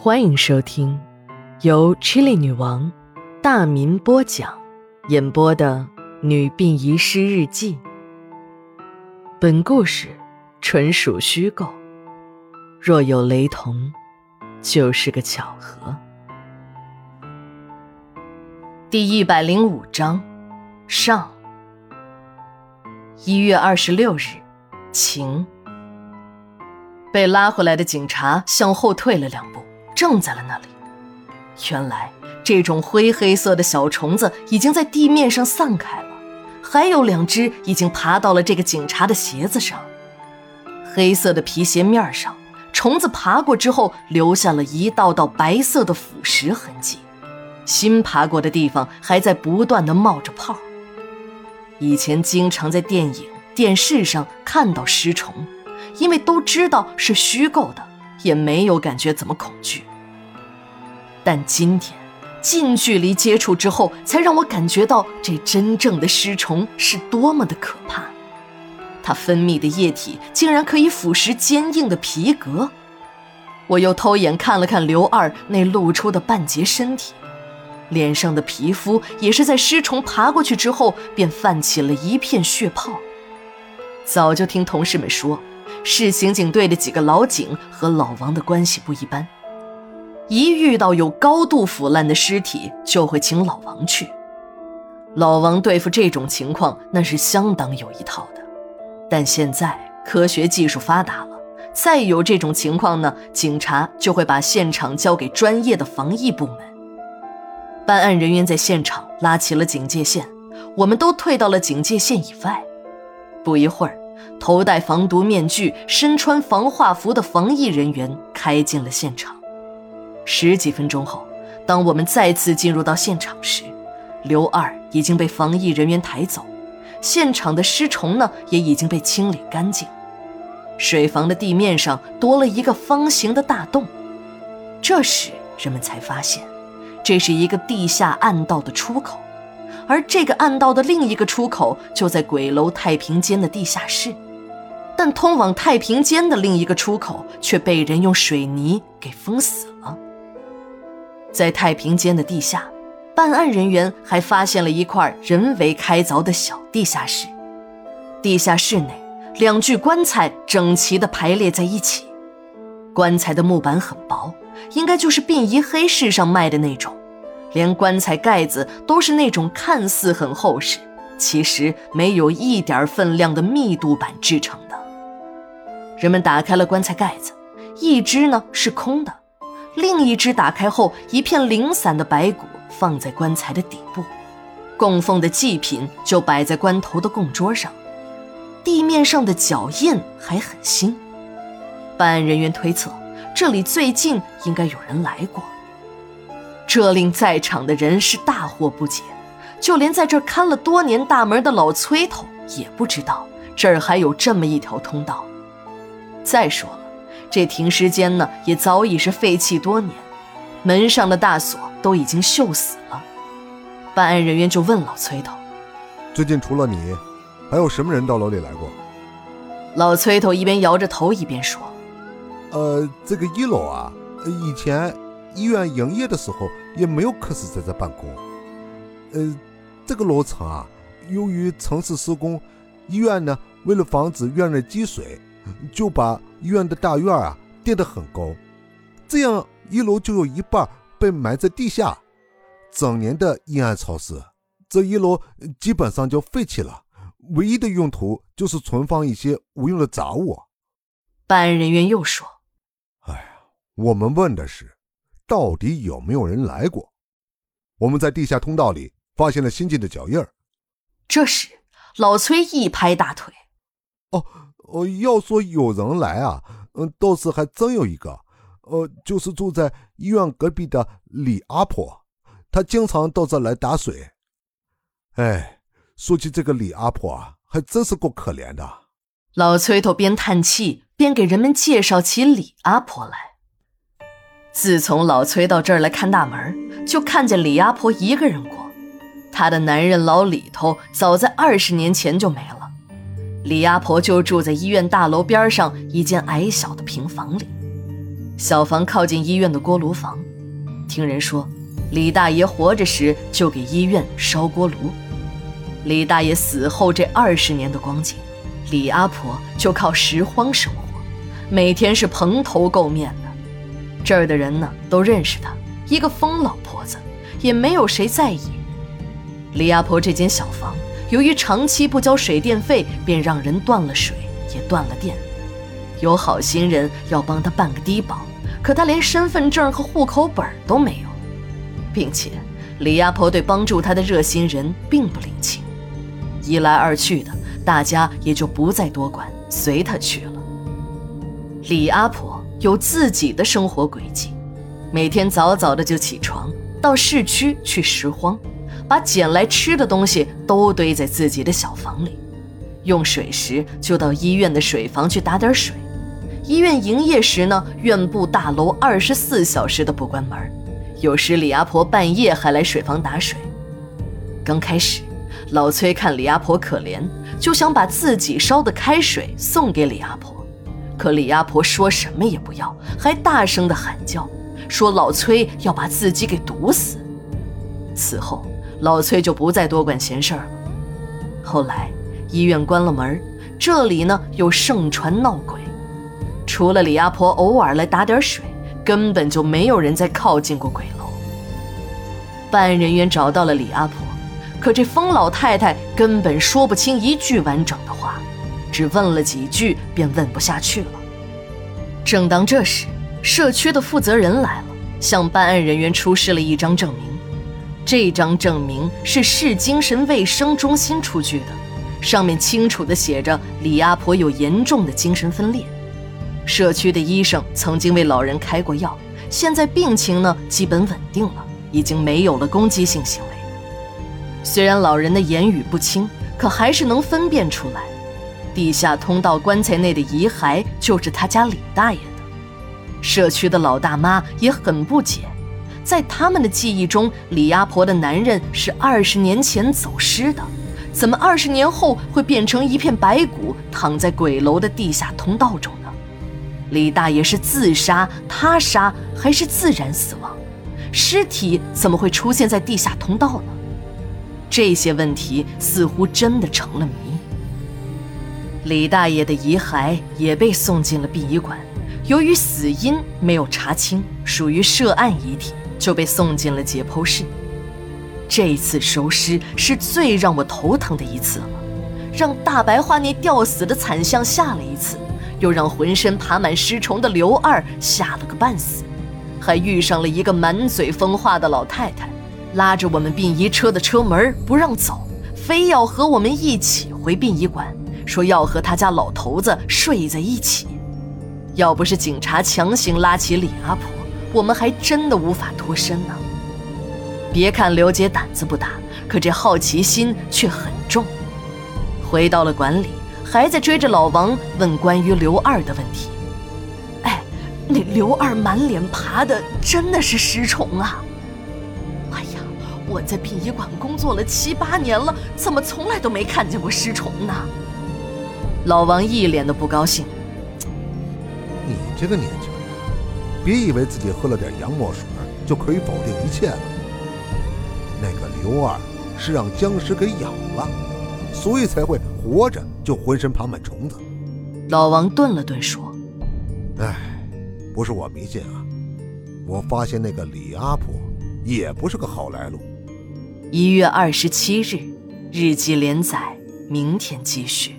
欢迎收听由 Chili 女王大民播讲、演播的《女病遗失日记》。本故事纯属虚构，若有雷同，就是个巧合。第一百零五章上。一月二十六日，晴。被拉回来的警察向后退了两步，正在了那里。原来，这种灰黑色的小虫子已经在地面上散开了，还有两只已经爬到了这个警察的鞋子上。黑色的皮鞋面上，虫子爬过之后留下了一道道白色的腐蚀痕迹，新爬过的地方还在不断的冒着泡。以前经常在电影、电视上看到尸虫，因为都知道是虚构的，也没有感觉怎么恐惧。但今天近距离接触之后，才让我感觉到这真正的尸虫是多么的可怕。它分泌的液体竟然可以腐蚀坚硬的皮革。我又偷眼看了看刘二那露出的半截身体。脸上的皮肤也是在尸虫爬过去之后，便泛起了一片血泡。早就听同事们说，市刑警队的几个老警和老王的关系不一般，一遇到有高度腐烂的尸体，就会请老王去。老王对付这种情况那是相当有一套的。但现在科学技术发达了，再有这种情况呢，警察就会把现场交给专业的防疫部门。办案人员在现场拉起了警戒线，我们都退到了警戒线以外。不一会儿，头戴防毒面具、身穿防化服的防疫人员开进了现场。十几分钟后，当我们再次进入到现场时，刘二已经被防疫人员抬走，现场的尸虫呢也已经被清理干净。水房的地面上多了一个方形的大洞，这时人们才发现。这是一个地下暗道的出口，而这个暗道的另一个出口就在鬼楼太平间的地下室，但通往太平间的另一个出口却被人用水泥给封死了。在太平间的地下，办案人员还发现了一块人为开凿的小地下室，地下室内两具棺材整齐地排列在一起，棺材的木板很薄，应该就是殡仪黑市上卖的那种。连棺材盖子都是那种看似很厚实，其实没有一点分量的密度板制成的。人们打开了棺材盖子，一只呢是空的，另一只打开后，一片零散的白骨放在棺材的底部，供奉的祭品就摆在棺头的供桌上，地面上的脚印还很新。办案人员推测，这里最近应该有人来过。这令在场的人是大惑不解，就连在这看了多年大门的老崔头也不知道这儿还有这么一条通道。再说了，这停尸间呢也早已是废弃多年，门上的大锁都已经锈死了。办案人员就问老崔头：“最近除了你，还有什么人到楼里来过？”老崔头一边摇着头一边说：“呃，这个一楼啊，以前……”医院营业的时候也没有科室在这办公。呃，这个楼层啊，由于城市施工，医院呢为了防止院内积水，就把医院的大院啊垫得很高，这样一楼就有一半被埋在地下，整年的阴暗潮湿，这一楼基本上就废弃了，唯一的用途就是存放一些无用的杂物。办案人员又说：“哎呀，我们问的是。”到底有没有人来过？我们在地下通道里发现了新进的脚印儿。这时，老崔一拍大腿：“哦，哦，要说有人来啊，嗯，倒是还真有一个。呃，就是住在医院隔壁的李阿婆，她经常到这来打水。哎，说起这个李阿婆啊，还真是够可怜的。”老崔头边叹气边给人们介绍起李阿婆来。自从老崔到这儿来看大门，就看见李阿婆一个人过。她的男人老李头早在二十年前就没了，李阿婆就住在医院大楼边上一间矮小的平房里。小房靠近医院的锅炉房。听人说，李大爷活着时就给医院烧锅炉。李大爷死后这二十年的光景，李阿婆就靠拾荒生活，每天是蓬头垢面的。这儿的人呢都认识她，一个疯老婆子，也没有谁在意。李阿婆这间小房，由于长期不交水电费，便让人断了水，也断了电。有好心人要帮他办个低保，可他连身份证和户口本都没有，并且李阿婆对帮助她的热心人并不领情。一来二去的，大家也就不再多管，随他去了。李阿婆有自己的生活轨迹，每天早早的就起床，到市区去拾荒，把捡来吃的东西都堆在自己的小房里。用水时就到医院的水房去打点水。医院营业时呢，院部大楼二十四小时的不关门，有时李阿婆半夜还来水房打水。刚开始，老崔看李阿婆可怜，就想把自己烧的开水送给李阿婆，可李阿婆说什么也不要，还大声的喊叫，说老崔要把自己给毒死。此后，老崔就不再多管闲事儿了。后来，医院关了门，这里呢又盛传闹鬼。除了李阿婆偶尔来打点水，根本就没有人再靠近过鬼楼。办案人员找到了李阿婆，可这疯老太太根本说不清一句完整的话，只问了几句便问不下去了。正当这时，社区的负责人来了，向办案人员出示了一张证明。这张证明是市精神卫生中心出具的，上面清楚地写着李阿婆有严重的精神分裂。社区的医生曾经为老人开过药，现在病情呢基本稳定了，已经没有了攻击性行为。虽然老人的言语不清，可还是能分辨出来，地下通道棺材内的遗骸就是他家李大爷的。社区的老大妈也很不解，在他们的记忆中，李阿婆的男人是二十年前走失的，怎么二十年后会变成一片白骨，躺在鬼楼的地下通道中呢？李大爷是自杀、他杀还是自然死亡？尸体怎么会出现在地下通道呢？这些问题似乎真的成了谜。李大爷的遗骸也被送进了殡仪馆，由于死因没有查清，属于涉案遗体，就被送进了解剖室。这一次收尸是最让我头疼的一次了，让大白花那吊死的惨象吓了一次。又让浑身爬满尸虫的刘二吓了个半死，还遇上了一个满嘴疯话的老太太，拉着我们殡仪车的车门不让走，非要和我们一起回殡仪馆，说要和他家老头子睡在一起。要不是警察强行拉起李阿婆，我们还真的无法脱身呢。别看刘姐胆子不大，可这好奇心却很重。回到了馆里。还在追着老王问关于刘二的问题。哎，那刘二满脸爬的真的是尸虫啊！哎呀，我在殡仪馆工作了七八年了，怎么从来都没看见过尸虫呢？老王一脸的不高兴。你这个年轻，别以为自己喝了点洋墨水就可以否定一切了。那个刘二是让僵尸给咬了，所以才会。活着就浑身爬满虫子。老王顿了顿说：“哎，不是我迷信啊，我发现那个李阿婆也不是个好来路。”一月二十七日，日记连载，明天继续。